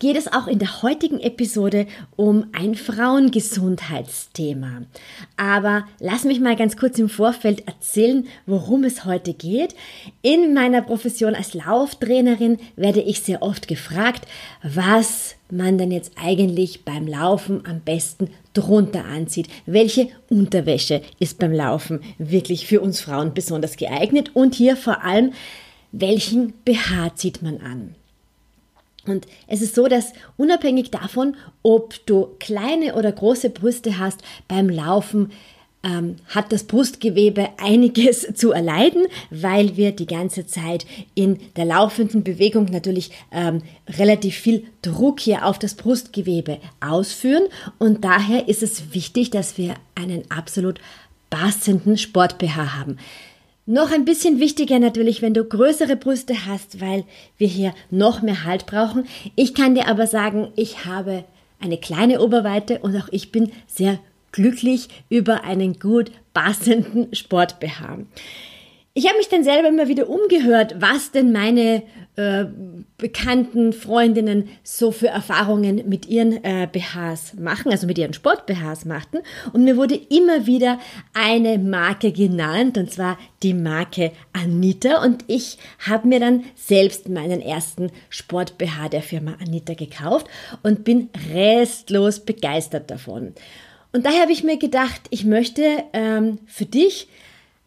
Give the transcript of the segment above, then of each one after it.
geht es auch in der heutigen Episode um ein Frauengesundheitsthema. Aber lass mich mal ganz kurz im Vorfeld erzählen, worum es heute geht. In meiner Profession als Lauftrainerin werde ich sehr oft gefragt, was man denn jetzt eigentlich beim Laufen am besten drunter anzieht. Welche Unterwäsche ist beim Laufen wirklich für uns Frauen besonders geeignet? Und hier vor allem, welchen BH zieht man an? Und es ist so, dass unabhängig davon, ob du kleine oder große Brüste hast, beim Laufen ähm, hat das Brustgewebe einiges zu erleiden, weil wir die ganze Zeit in der laufenden Bewegung natürlich ähm, relativ viel Druck hier auf das Brustgewebe ausführen. Und daher ist es wichtig, dass wir einen absolut passenden Sport-BH haben. Noch ein bisschen wichtiger natürlich, wenn du größere Brüste hast, weil wir hier noch mehr Halt brauchen. Ich kann dir aber sagen, ich habe eine kleine Oberweite und auch ich bin sehr glücklich über einen gut passenden Sport-BH. Ich habe mich dann selber immer wieder umgehört, was denn meine äh, bekannten Freundinnen so für Erfahrungen mit ihren äh, BHs machen, also mit ihren Sport-BHs machten. Und mir wurde immer wieder eine Marke genannt, und zwar die Marke Anita. Und ich habe mir dann selbst meinen ersten Sport-BH der Firma Anita gekauft und bin restlos begeistert davon. Und daher habe ich mir gedacht, ich möchte ähm, für dich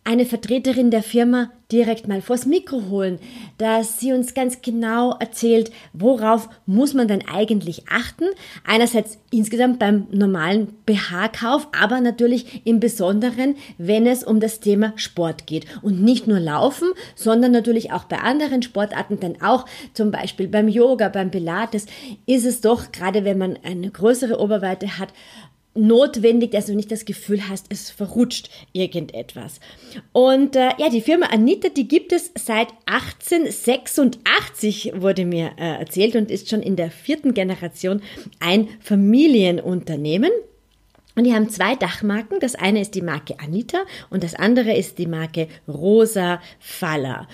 eine Vertreterin der Firma direkt mal vors Mikro holen, dass sie uns ganz genau erzählt, worauf muss man denn eigentlich achten. Einerseits insgesamt beim normalen BH-Kauf, aber natürlich im Besonderen, wenn es um das Thema Sport geht. Und nicht nur Laufen, sondern natürlich auch bei anderen Sportarten, denn auch zum Beispiel beim Yoga, beim Pilates ist es doch, gerade wenn man eine größere Oberweite hat, notwendig, dass du nicht das Gefühl hast, es verrutscht irgendetwas. Und äh, ja, die Firma Anita, die gibt es seit 1886, wurde mir äh, erzählt, und ist schon in der vierten Generation ein Familienunternehmen. Und die haben zwei Dachmarken. Das eine ist die Marke Anita und das andere ist die Marke Rosa Faller.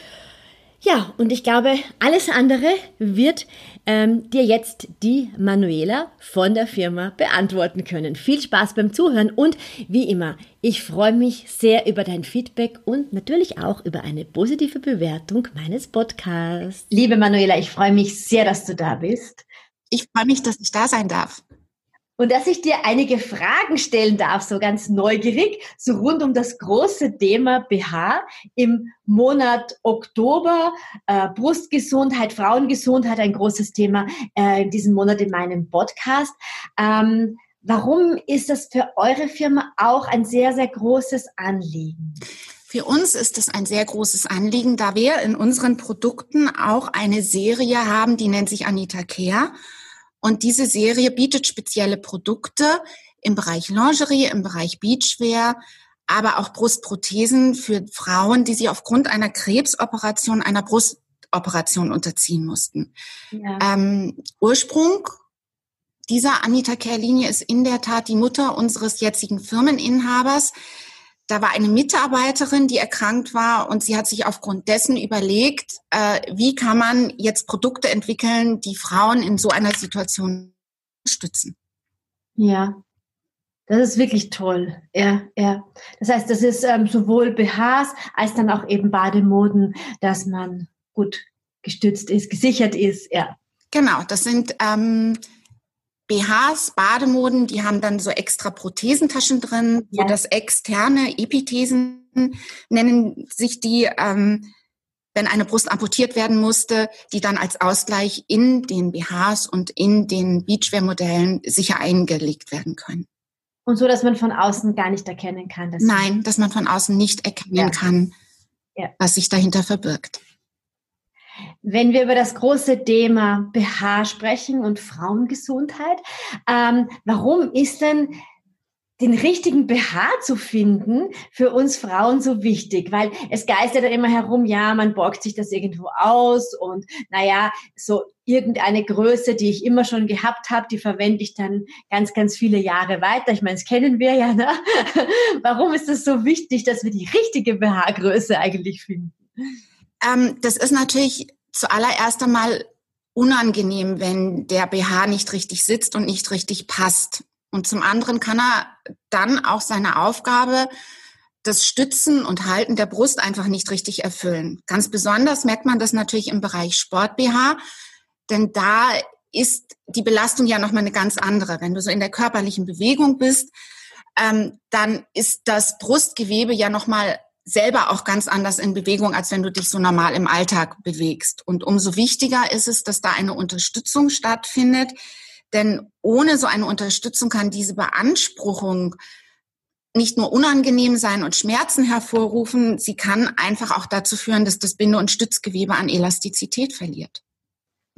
Ja, und ich glaube, alles andere wird ähm, dir jetzt die Manuela von der Firma beantworten können. Viel Spaß beim Zuhören und wie immer, ich freue mich sehr über dein Feedback und natürlich auch über eine positive Bewertung meines Podcasts. Liebe Manuela, ich freue mich sehr, dass du da bist. Ich freue mich, dass ich da sein darf und dass ich dir einige Fragen stellen darf, so ganz neugierig, so rund um das große Thema BH im Monat Oktober. Äh, Brustgesundheit, Frauengesundheit, ein großes Thema äh, in diesem Monat in meinem Podcast. Ähm, warum ist das für eure Firma auch ein sehr, sehr großes Anliegen? Für uns ist es ein sehr großes Anliegen, da wir in unseren Produkten auch eine Serie haben, die nennt sich Anita Care. Und diese Serie bietet spezielle Produkte im Bereich Lingerie, im Bereich Beachwear, aber auch Brustprothesen für Frauen, die sich aufgrund einer Krebsoperation, einer Brustoperation unterziehen mussten. Ja. Ähm, Ursprung dieser Anita Care Linie ist in der Tat die Mutter unseres jetzigen Firmeninhabers, da war eine Mitarbeiterin, die erkrankt war und sie hat sich aufgrund dessen überlegt, äh, wie kann man jetzt Produkte entwickeln, die Frauen in so einer Situation stützen. Ja, das ist wirklich toll. Ja, ja. Das heißt, das ist ähm, sowohl BHs als dann auch eben Bademoden, dass man gut gestützt ist, gesichert ist. Ja. Genau, das sind ähm, BHs, Bademoden, die haben dann so extra Prothesentaschen drin, ja. so das externe Epithesen nennen sich die, ähm, wenn eine Brust amputiert werden musste, die dann als Ausgleich in den BHs und in den Beachwear-Modellen sicher eingelegt werden können. Und so, dass man von außen gar nicht erkennen kann. Dass Nein, dass man von außen nicht erkennen ja. kann, ja. was sich dahinter verbirgt. Wenn wir über das große Thema BH sprechen und Frauengesundheit, ähm, warum ist denn den richtigen BH zu finden für uns Frauen so wichtig, weil es geistert ja immer herum, ja, man borgt sich das irgendwo aus und naja, so irgendeine Größe, die ich immer schon gehabt habe, die verwende ich dann ganz, ganz viele Jahre weiter. Ich meine, das kennen wir ja. Ne? Warum ist es so wichtig, dass wir die richtige BH-Größe eigentlich finden? Ähm, das ist natürlich zuallererst einmal unangenehm, wenn der BH nicht richtig sitzt und nicht richtig passt. Und zum anderen kann er dann auch seine Aufgabe, das Stützen und Halten der Brust einfach nicht richtig erfüllen. Ganz besonders merkt man das natürlich im Bereich Sport-BH, denn da ist die Belastung ja nochmal eine ganz andere. Wenn du so in der körperlichen Bewegung bist, ähm, dann ist das Brustgewebe ja nochmal selber auch ganz anders in Bewegung, als wenn du dich so normal im Alltag bewegst. Und umso wichtiger ist es, dass da eine Unterstützung stattfindet, denn ohne so eine Unterstützung kann diese Beanspruchung nicht nur unangenehm sein und Schmerzen hervorrufen, sie kann einfach auch dazu führen, dass das Binde- und Stützgewebe an Elastizität verliert.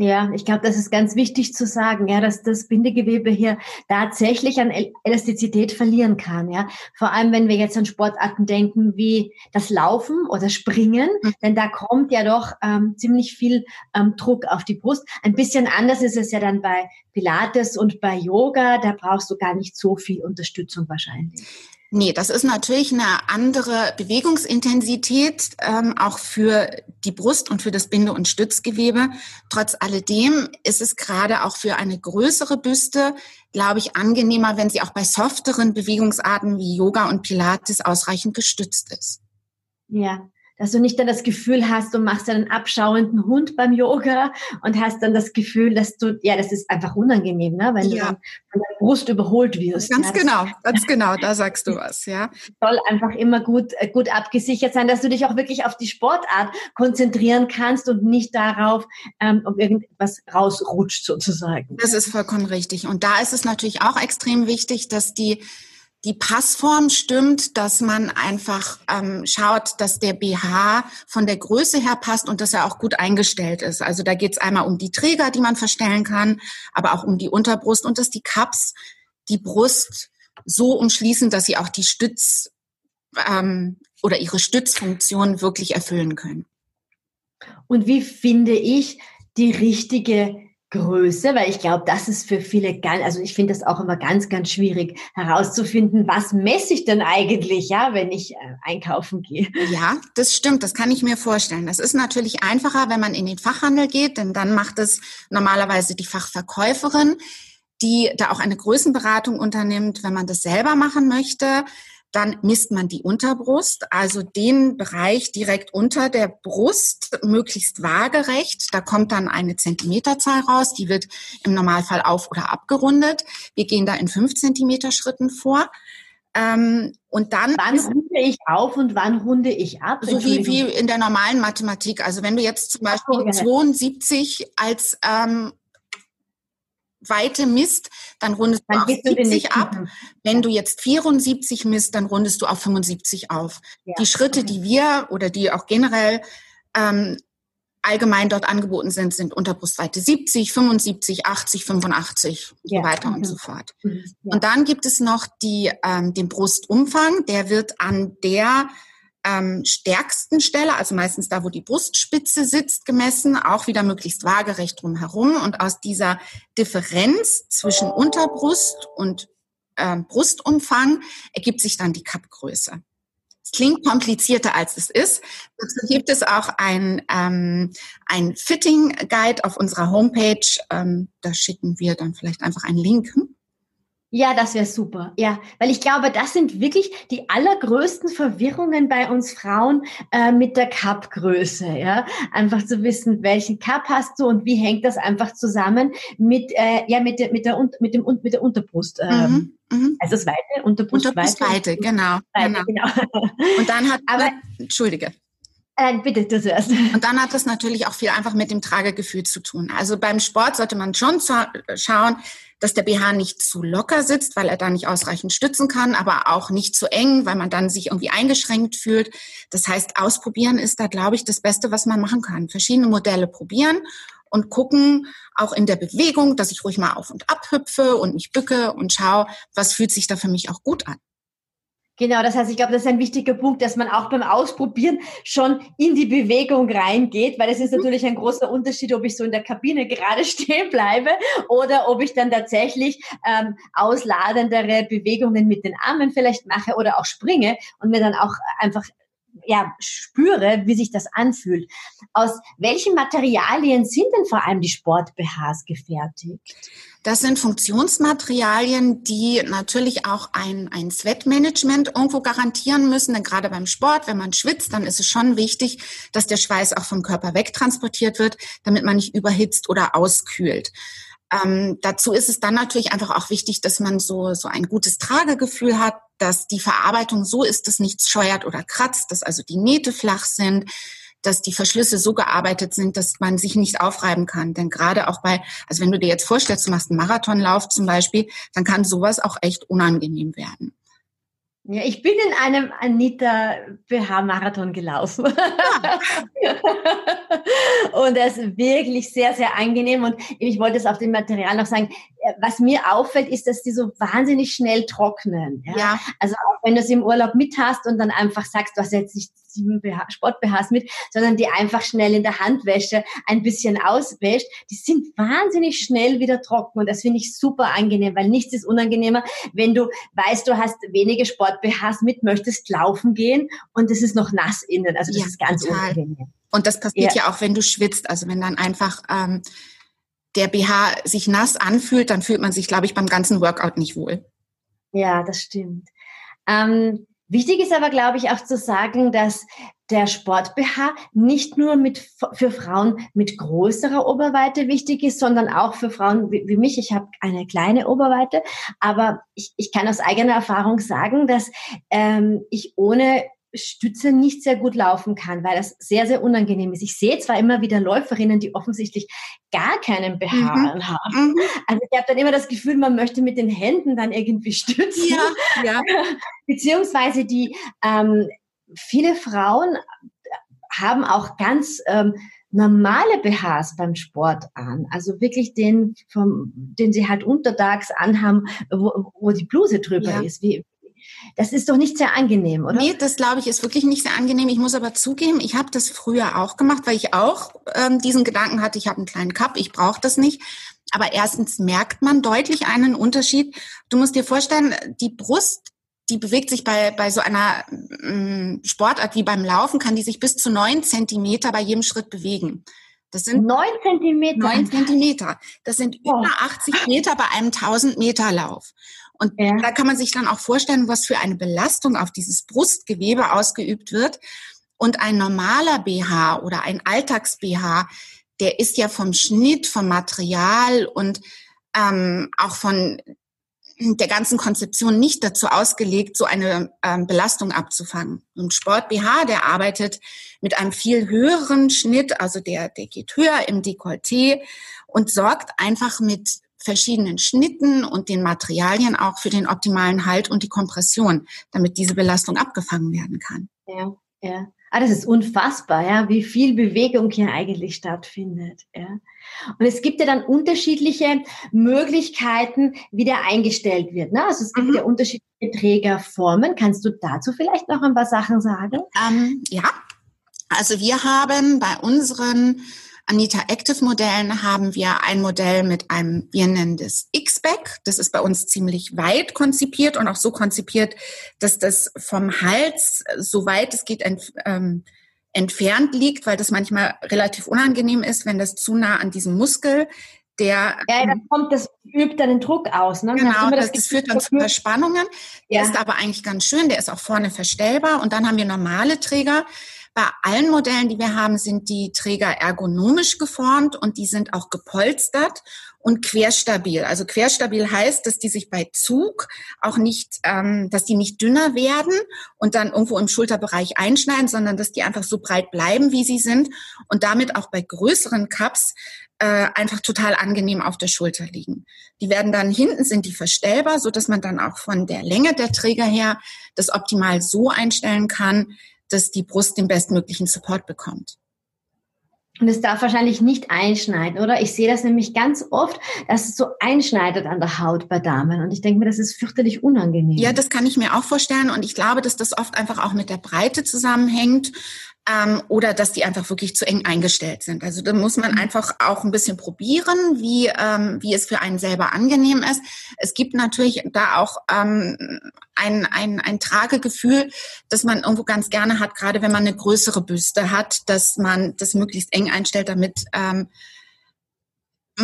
Ja, ich glaube, das ist ganz wichtig zu sagen, ja, dass das Bindegewebe hier tatsächlich an Elastizität verlieren kann, ja. Vor allem, wenn wir jetzt an Sportarten denken wie das Laufen oder Springen, mhm. denn da kommt ja doch ähm, ziemlich viel ähm, Druck auf die Brust. Ein bisschen anders ist es ja dann bei Pilates und bei Yoga, da brauchst du gar nicht so viel Unterstützung wahrscheinlich. Nee, das ist natürlich eine andere Bewegungsintensität, ähm, auch für die Brust und für das Binde- und Stützgewebe. Trotz alledem ist es gerade auch für eine größere Büste, glaube ich, angenehmer, wenn sie auch bei softeren Bewegungsarten wie Yoga und Pilates ausreichend gestützt ist. Ja, dass du nicht dann das Gefühl hast, du machst einen abschauenden Hund beim Yoga und hast dann das Gefühl, dass du, ja, das ist einfach unangenehm, ne? wenn ja. du von der Brust überholt wirst. Ganz ja, genau, ganz genau, da sagst du was, ja. Soll einfach immer gut, äh, gut abgesichert sein, dass du dich auch wirklich auf die Sportart konzentrieren kannst und nicht darauf, ähm, ob irgendwas rausrutscht sozusagen. Das ist vollkommen richtig. Und da ist es natürlich auch extrem wichtig, dass die die Passform stimmt, dass man einfach ähm, schaut, dass der BH von der Größe her passt und dass er auch gut eingestellt ist. Also da geht es einmal um die Träger, die man verstellen kann, aber auch um die Unterbrust und dass die Cups die Brust so umschließen, dass sie auch die Stütz ähm, oder ihre Stützfunktion wirklich erfüllen können. Und wie finde ich die richtige Größe, weil ich glaube, das ist für viele ganz, also ich finde das auch immer ganz, ganz schwierig herauszufinden, was messe ich denn eigentlich, ja, wenn ich äh, einkaufen gehe. Ja, das stimmt, das kann ich mir vorstellen. Das ist natürlich einfacher, wenn man in den Fachhandel geht, denn dann macht es normalerweise die Fachverkäuferin, die da auch eine Größenberatung unternimmt, wenn man das selber machen möchte. Dann misst man die Unterbrust, also den Bereich direkt unter der Brust, möglichst waagerecht. Da kommt dann eine Zentimeterzahl raus, die wird im Normalfall auf- oder abgerundet. Wir gehen da in fünf Zentimeter Schritten vor. Ähm, und dann. Wann runde ich auf und wann runde ich ab? So wie, wie in der normalen Mathematik. Also wenn du jetzt zum Beispiel oh, 72 als ähm, Weite misst, dann rundest dann du auf 70 ab. Wenn du jetzt 74 misst, dann rundest du auf 75 auf. Ja. Die Schritte, die wir oder die auch generell ähm, allgemein dort angeboten sind, sind Unterbrustweite 70, 75, 80, 85 und ja. so weiter mhm. und so fort. Mhm. Ja. Und dann gibt es noch die, ähm, den Brustumfang, der wird an der ähm, stärksten Stelle, also meistens da, wo die Brustspitze sitzt, gemessen, auch wieder möglichst waagerecht drumherum. Und aus dieser Differenz zwischen Unterbrust und ähm, Brustumfang ergibt sich dann die Kappgröße. Es klingt komplizierter, als es ist. Dazu gibt es auch ein, ähm, ein Fitting Guide auf unserer Homepage. Ähm, da schicken wir dann vielleicht einfach einen Link. Ja, das wäre super. Ja, weil ich glaube, das sind wirklich die allergrößten Verwirrungen bei uns Frauen äh, mit der Cup-Größe. Ja, einfach zu wissen, welchen Cup hast du und wie hängt das einfach zusammen mit äh, ja mit der mit der mit dem mit der Unterbrust. Ähm, mhm, mh. Also das Weite, Unterbrust, Unterbrustweite, genau, Weite, genau. genau. Und dann hat, aber, entschuldige. Nein, bitte, du zuerst. Und dann hat das natürlich auch viel einfach mit dem Tragegefühl zu tun. Also beim Sport sollte man schon schauen, dass der BH nicht zu locker sitzt, weil er da nicht ausreichend stützen kann, aber auch nicht zu eng, weil man dann sich irgendwie eingeschränkt fühlt. Das heißt, ausprobieren ist da, glaube ich, das Beste, was man machen kann. Verschiedene Modelle probieren und gucken, auch in der Bewegung, dass ich ruhig mal auf und ab hüpfe und mich bücke und schaue, was fühlt sich da für mich auch gut an. Genau, das heißt, ich glaube, das ist ein wichtiger Punkt, dass man auch beim Ausprobieren schon in die Bewegung reingeht, weil es ist natürlich ein großer Unterschied, ob ich so in der Kabine gerade stehen bleibe oder ob ich dann tatsächlich ähm, ausladendere Bewegungen mit den Armen vielleicht mache oder auch springe und mir dann auch einfach ja, spüre, wie sich das anfühlt. Aus welchen Materialien sind denn vor allem die Sport-BHs gefertigt? Das sind Funktionsmaterialien, die natürlich auch ein, ein Sweatmanagement irgendwo garantieren müssen. Denn gerade beim Sport, wenn man schwitzt, dann ist es schon wichtig, dass der Schweiß auch vom Körper wegtransportiert wird, damit man nicht überhitzt oder auskühlt. Ähm, dazu ist es dann natürlich einfach auch wichtig, dass man so, so ein gutes Tragegefühl hat, dass die Verarbeitung so ist, dass nichts scheuert oder kratzt, dass also die Nähte flach sind, dass die Verschlüsse so gearbeitet sind, dass man sich nicht aufreiben kann. Denn gerade auch bei, also wenn du dir jetzt vorstellst, du machst einen Marathonlauf zum Beispiel, dann kann sowas auch echt unangenehm werden. Ja, ich bin in einem Anita BH Marathon gelaufen. Ja. und das ist wirklich sehr, sehr angenehm. Und ich wollte es auf dem Material noch sagen. Was mir auffällt, ist, dass die so wahnsinnig schnell trocknen. Ja. ja. Also auch wenn du es im Urlaub mit hast und dann einfach sagst, du hast jetzt nicht sieben Sport-BHs mit, sondern die einfach schnell in der Handwäsche ein bisschen auswäscht. Die sind wahnsinnig schnell wieder trocken und das finde ich super angenehm, weil nichts ist unangenehmer, wenn du weißt, du hast wenige Sport-BHs mit, möchtest laufen gehen und es ist noch nass innen. Also das ja, ist ganz total. unangenehm. Und das passiert ja. ja. auch, wenn du schwitzt. Also wenn dann einfach ähm, der BH sich nass anfühlt, dann fühlt man sich, glaube ich, beim ganzen Workout nicht wohl. Ja, das stimmt. Ähm, Wichtig ist aber, glaube ich, auch zu sagen, dass der Sport-BH nicht nur mit, für Frauen mit größerer Oberweite wichtig ist, sondern auch für Frauen wie, wie mich. Ich habe eine kleine Oberweite, aber ich, ich kann aus eigener Erfahrung sagen, dass ähm, ich ohne Stütze nicht sehr gut laufen kann, weil das sehr, sehr unangenehm ist. Ich sehe zwar immer wieder Läuferinnen, die offensichtlich gar keinen BH mhm. haben. Mhm. Also ich habe dann immer das Gefühl, man möchte mit den Händen dann irgendwie stützen. Ja, ja. Beziehungsweise die ähm, viele Frauen haben auch ganz ähm, normale BHs beim Sport an. Also wirklich den, vom, den sie halt untertags anhaben, wo, wo die Bluse drüber ja. ist, wie, das ist doch nicht sehr angenehm, oder? Nee, das glaube ich ist wirklich nicht sehr angenehm. Ich muss aber zugeben, ich habe das früher auch gemacht, weil ich auch ähm, diesen Gedanken hatte, ich habe einen kleinen Cup, ich brauche das nicht. Aber erstens merkt man deutlich einen Unterschied. Du musst dir vorstellen, die Brust, die bewegt sich bei, bei so einer ähm, Sportart wie beim Laufen, kann die sich bis zu neun Zentimeter bei jedem Schritt bewegen. Das sind neun Zentimeter. Neun Zentimeter. Das sind oh. über 80 Meter bei einem 1000 Meter Lauf. Und ja. da kann man sich dann auch vorstellen, was für eine Belastung auf dieses Brustgewebe ausgeübt wird. Und ein normaler BH oder ein Alltags-BH, der ist ja vom Schnitt, vom Material und ähm, auch von der ganzen Konzeption nicht dazu ausgelegt, so eine ähm, Belastung abzufangen. Und Sport BH, der arbeitet mit einem viel höheren Schnitt, also der, der geht höher im Dekolleté und sorgt einfach mit verschiedenen Schnitten und den Materialien auch für den optimalen Halt und die Kompression, damit diese Belastung abgefangen werden kann. Ja, ja. Ah, das ist unfassbar, ja, wie viel Bewegung hier eigentlich stattfindet. Ja. Und es gibt ja dann unterschiedliche Möglichkeiten, wie der eingestellt wird. Ne? Also es gibt mhm. ja unterschiedliche Trägerformen. Kannst du dazu vielleicht noch ein paar Sachen sagen? Ähm, ja, also wir haben bei unseren Anita Active Modellen haben wir ein Modell mit einem, wir nennen das X-Back. Das ist bei uns ziemlich weit konzipiert und auch so konzipiert, dass das vom Hals, so weit es geht, ent, ähm, entfernt liegt, weil das manchmal relativ unangenehm ist, wenn das zu nah an diesem Muskel der, ja, da kommt das, übt dann den Druck aus. Ne? Genau, das, das, führt dann zu Verspannungen. Der ja. ist aber eigentlich ganz schön, der ist auch vorne verstellbar. Und dann haben wir normale Träger, Bei allen Modellen, die wir haben, sind die Träger ergonomisch geformt und die sind auch gepolstert und querstabil. Also querstabil heißt, dass die sich bei Zug auch nicht, ähm, dass die nicht dünner werden und dann irgendwo im Schulterbereich einschneiden, sondern dass die einfach so breit bleiben, wie sie sind und damit auch bei größeren Cups äh, einfach total angenehm auf der Schulter liegen. Die werden dann hinten sind die verstellbar, so dass man dann auch von der Länge der Träger her das optimal so einstellen kann, dass die Brust den bestmöglichen Support bekommt. Und es darf wahrscheinlich nicht einschneiden, oder? Ich sehe das nämlich ganz oft, dass es so einschneidet an der Haut bei Damen. Und ich denke mir, das ist fürchterlich unangenehm. Ja, das kann ich mir auch vorstellen. Und ich glaube, dass das oft einfach auch mit der Breite zusammenhängt ähm, oder dass die einfach wirklich zu eng eingestellt sind. Also da muss man mhm. einfach auch ein bisschen probieren, wie, ähm, wie es für einen selber angenehm ist. Es gibt natürlich da auch ähm, ein, ein, ein Tragegefühl, das man irgendwo ganz gerne hat, gerade wenn man eine größere Büste hat, dass man das möglichst eng einstellt, damit ähm,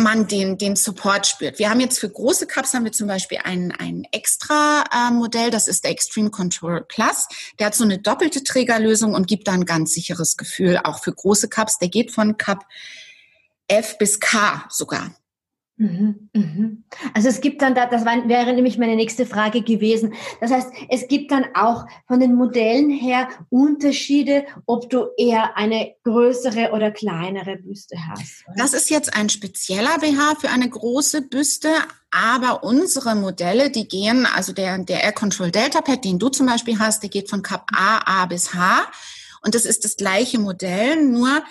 man den, den Support spürt. Wir haben jetzt für große Cups haben wir zum Beispiel ein, ein extra äh, Modell, das ist der Extreme Control Plus. Der hat so eine doppelte Trägerlösung und gibt da ein ganz sicheres Gefühl, auch für große Cups. Der geht von Cup F bis K sogar. Mhm, mhm. Also es gibt dann da, das wäre nämlich meine nächste Frage gewesen. Das heißt, es gibt dann auch von den Modellen her Unterschiede, ob du eher eine größere oder kleinere Büste hast. Oder? Das ist jetzt ein spezieller BH für eine große Büste, aber unsere Modelle, die gehen, also der, der Air Control Delta Pad, den du zum Beispiel hast, der geht von Cup A, A bis H. Und das ist das gleiche Modell, nur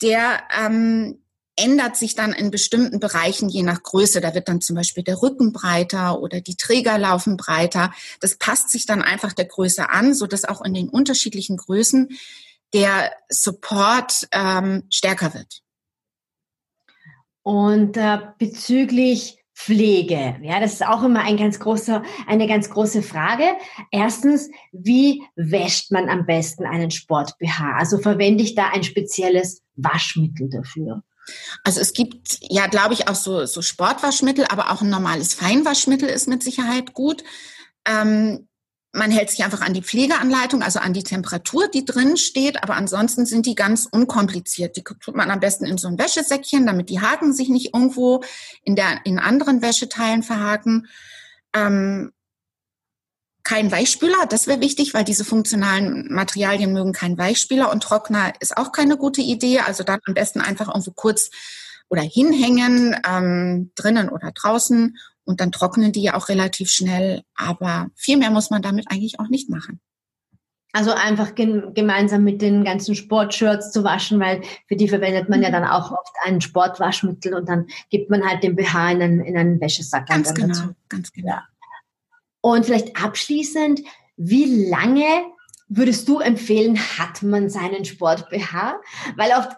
der, ähm, ändert sich dann in bestimmten Bereichen je nach Größe. Da wird dann zum Beispiel der Rücken breiter oder die Träger laufen breiter. Das passt sich dann einfach der Größe an, so dass auch in den unterschiedlichen Größen der Support ähm, stärker wird. Und äh, bezüglich Pflege. Ja, das ist auch immer ein ganz großer, eine ganz große Frage. Erstens, wie wäscht man am besten einen Sport-BH? Also verwende ich da ein spezielles Waschmittel dafür? Also es gibt ja, glaube ich, auch so, so Sportwaschmittel, aber auch ein normales Feinwaschmittel ist mit Sicherheit gut. Ähm, man hält sich einfach an die Pflegeanleitung, also an die Temperatur, die drin steht, aber ansonsten sind die ganz unkompliziert. Die tut man am besten in so ein Wäschesäckchen, damit die Haken sich nicht irgendwo in, der, in anderen Wäscheteilen verhaken. Ähm, kein Weichspüler, das wäre wichtig, weil diese funktionalen Materialien mögen keinen Weichspüler und Trockner ist auch keine gute Idee. Also dann am besten einfach irgendwo kurz oder hinhängen, ähm, drinnen oder draußen und dann trocknen die ja auch relativ schnell. Aber viel mehr muss man damit eigentlich auch nicht machen. Also einfach gemeinsam mit den ganzen Sportshirts zu waschen, weil für die verwendet man ja mhm. dann auch oft ein Sportwaschmittel und dann gibt man halt den BH in einen, in einen Wäschesack. Ganz genau, dazu. ganz genau. Ja. Und vielleicht abschließend, wie lange würdest du empfehlen, hat man seinen Sport BH? Weil oft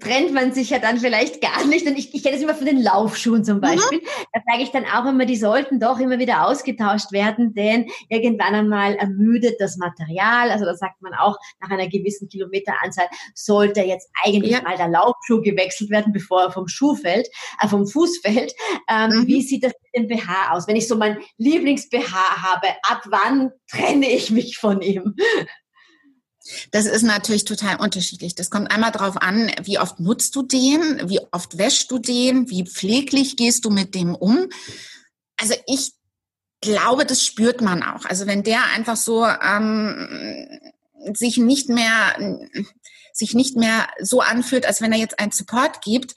trennt man sich ja dann vielleicht gar nicht. Und ich, ich kenne das immer von den Laufschuhen zum mhm. Beispiel. Mhm. Da sage ich dann auch immer, die sollten doch immer wieder ausgetauscht werden, denn irgendwann einmal ermüdet das Material. Also da sagt man auch, nach einer gewissen Kilometeranzahl sollte jetzt eigentlich ja. mal der Laufschuh gewechselt werden, bevor er vom Schuh fällt, äh, vom Fuß fällt. Ähm, mhm. Wie sieht das mit dem BH aus? Wenn ich so mein Lieblings-BH habe, ab wann trenne ich mich von ihm? Das ist natürlich total unterschiedlich. Das kommt einmal darauf an, wie oft nutzt du den, wie oft wäschst du den, wie pfleglich gehst du mit dem um. Also ich glaube, das spürt man auch. Also wenn der einfach so ähm, sich nicht mehr sich nicht mehr so anfühlt, als wenn er jetzt einen Support gibt,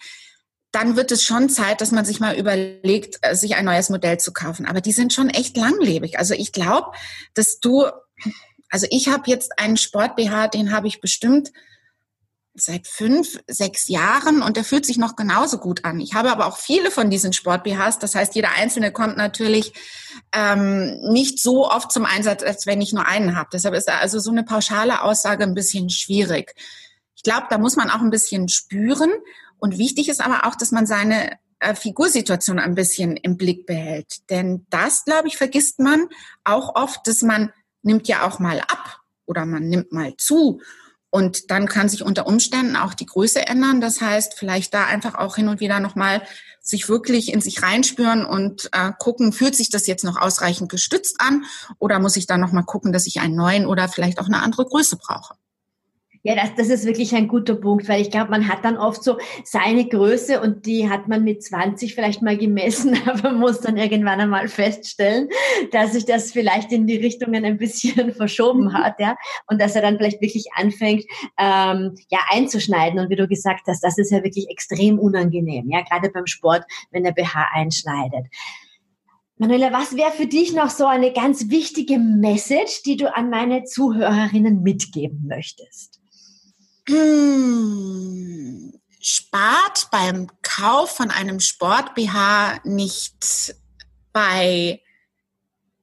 dann wird es schon Zeit, dass man sich mal überlegt, äh, sich ein neues Modell zu kaufen. Aber die sind schon echt langlebig. Also ich glaube, dass du also ich habe jetzt einen Sport-BH, den habe ich bestimmt seit fünf, sechs Jahren und der fühlt sich noch genauso gut an. Ich habe aber auch viele von diesen Sport-BHs. Das heißt, jeder einzelne kommt natürlich ähm, nicht so oft zum Einsatz, als wenn ich nur einen habe. Deshalb ist da also so eine pauschale Aussage ein bisschen schwierig. Ich glaube, da muss man auch ein bisschen spüren. Und wichtig ist aber auch, dass man seine äh, Figursituation ein bisschen im Blick behält. Denn das, glaube ich, vergisst man auch oft, dass man nimmt ja auch mal ab oder man nimmt mal zu. Und dann kann sich unter Umständen auch die Größe ändern. Das heißt, vielleicht da einfach auch hin und wieder nochmal sich wirklich in sich reinspüren und äh, gucken, fühlt sich das jetzt noch ausreichend gestützt an oder muss ich dann nochmal gucken, dass ich einen neuen oder vielleicht auch eine andere Größe brauche. Ja, das, das ist wirklich ein guter Punkt, weil ich glaube, man hat dann oft so seine Größe und die hat man mit 20 vielleicht mal gemessen, aber muss dann irgendwann einmal feststellen, dass sich das vielleicht in die Richtungen ein bisschen verschoben mhm. hat, ja, und dass er dann vielleicht wirklich anfängt, ähm, ja, einzuschneiden. Und wie du gesagt hast, das ist ja wirklich extrem unangenehm, ja, gerade beim Sport, wenn der BH einschneidet. Manuela, was wäre für dich noch so eine ganz wichtige Message, die du an meine Zuhörerinnen mitgeben möchtest? Spart beim Kauf von einem Sport-BH nicht bei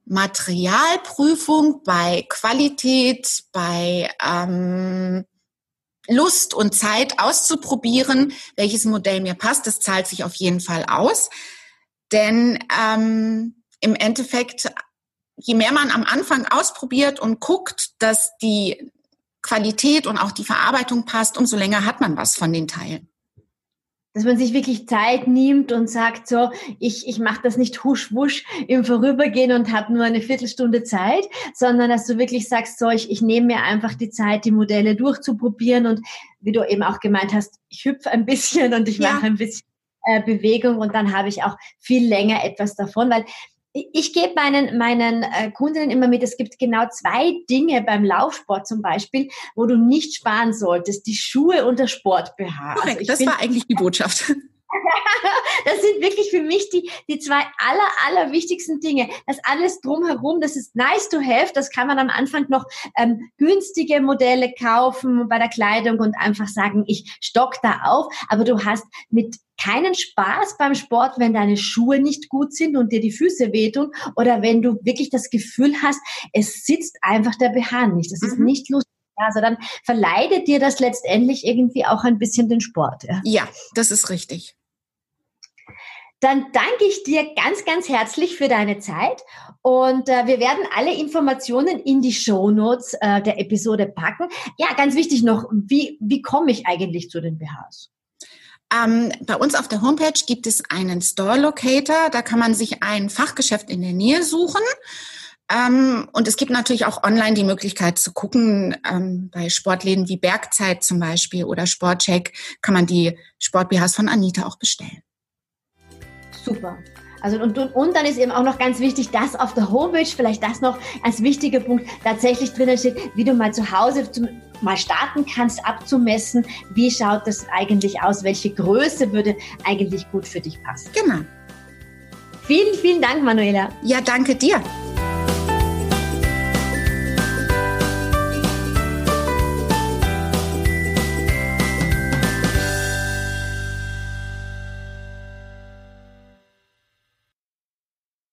Materialprüfung, bei Qualität, bei ähm, Lust und Zeit auszuprobieren, welches Modell mir passt. Das zahlt sich auf jeden Fall aus. Denn ähm, im Endeffekt, je mehr man am Anfang ausprobiert und guckt, dass die Qualität und auch die Verarbeitung passt, umso länger hat man was von den Teilen. Dass man sich wirklich Zeit nimmt und sagt so, ich, ich mache das nicht husch wusch im Vorübergehen und habe nur eine Viertelstunde Zeit, sondern dass du wirklich sagst, so, ich, ich nehme mir einfach die Zeit, die Modelle durchzuprobieren und wie du eben auch gemeint hast, ich hüpfe ein bisschen und ich ja. mache ein bisschen äh, Bewegung und dann habe ich auch viel länger etwas davon, weil ich gebe meinen, meinen äh, Kundinnen immer mit, es gibt genau zwei Dinge beim Laufsport zum Beispiel, wo du nicht sparen solltest. Die Schuhe und der Sport-BH. Also das war eigentlich die Botschaft. Das sind wirklich für mich die, die zwei aller, aller wichtigsten Dinge. Das alles drumherum, das ist nice to have. Das kann man am Anfang noch ähm, günstige Modelle kaufen bei der Kleidung und einfach sagen, ich stock da auf. Aber du hast mit keinen Spaß beim Sport, wenn deine Schuhe nicht gut sind und dir die Füße wehtun oder wenn du wirklich das Gefühl hast, es sitzt einfach der BH nicht. Das ist mhm. nicht lustig. Also dann verleidet dir das letztendlich irgendwie auch ein bisschen den Sport. Ja, ja das ist richtig. Dann danke ich dir ganz, ganz herzlich für deine Zeit und äh, wir werden alle Informationen in die Show Notes äh, der Episode packen. Ja, ganz wichtig noch, wie, wie komme ich eigentlich zu den BHs? Ähm, bei uns auf der Homepage gibt es einen Store Locator. Da kann man sich ein Fachgeschäft in der Nähe suchen. Ähm, und es gibt natürlich auch online die Möglichkeit zu gucken, ähm, bei Sportläden wie Bergzeit zum Beispiel oder Sportcheck kann man die Sport-BHs von Anita auch bestellen. Super. Also und, und, und dann ist eben auch noch ganz wichtig, dass auf der Homepage vielleicht das noch als wichtiger Punkt tatsächlich drinnen steht, wie du mal zu Hause zum, mal starten kannst, abzumessen, wie schaut das eigentlich aus, welche Größe würde eigentlich gut für dich passen. Genau. Vielen, vielen Dank, Manuela. Ja, danke dir.